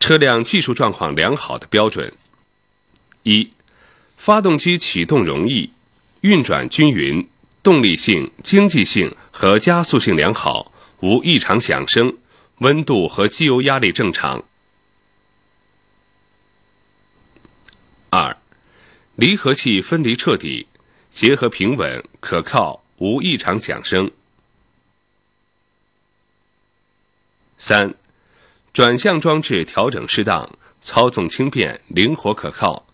车辆技术状况良好的标准：一、发动机启动容易，运转均匀，动力性、经济性和加速性良好，无异常响声，温度和机油压力正常。二、离合器分离彻底，结合平稳可靠，无异常响声。三、转向装置调整适当，操纵轻便，灵活可靠，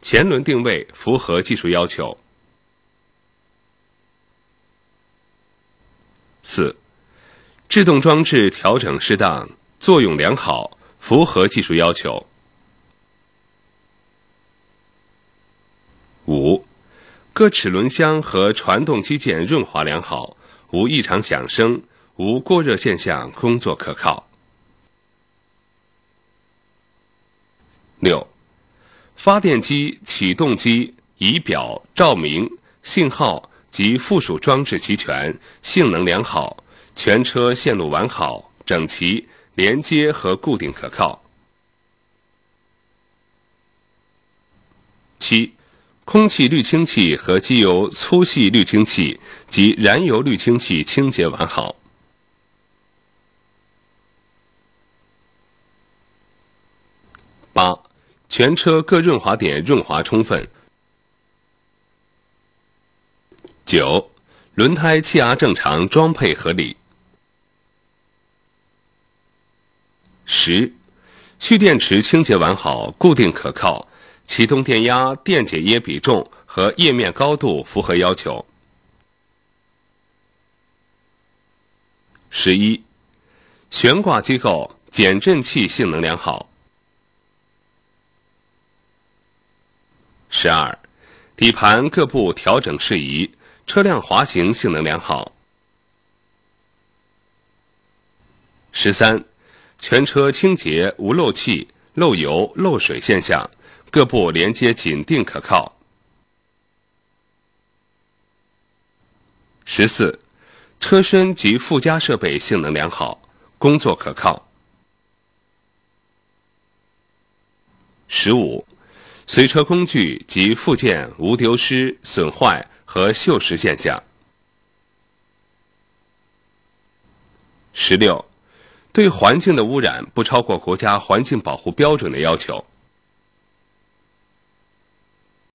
前轮定位符合技术要求。四、制动装置调整适当，作用良好，符合技术要求。五、各齿轮箱和传动机件润滑良好，无异常响声，无过热现象，工作可靠。六、发电机、启动机、仪表、照明、信号及附属装置齐全，性能良好，全车线路完好、整齐，连接和固定可靠。七、空气滤清器和机油粗细滤清器及燃油滤清器清洁完好。八、全车各润滑点润滑充分。九、轮胎气压正常，装配合理。十、蓄电池清洁完好，固定可靠，启动电压、电解液比重和液面高度符合要求。十一、悬挂机构、减震器性能良好。十二、底盘各部调整适宜，车辆滑行性能良好。十三、全车清洁无漏气、漏油、漏水现象，各部连接紧定可靠。十四、车身及附加设备性能良好，工作可靠。十五、随车工具及附件无丢失、损坏和锈蚀现象。十六、对环境的污染不超过国家环境保护标准的要求。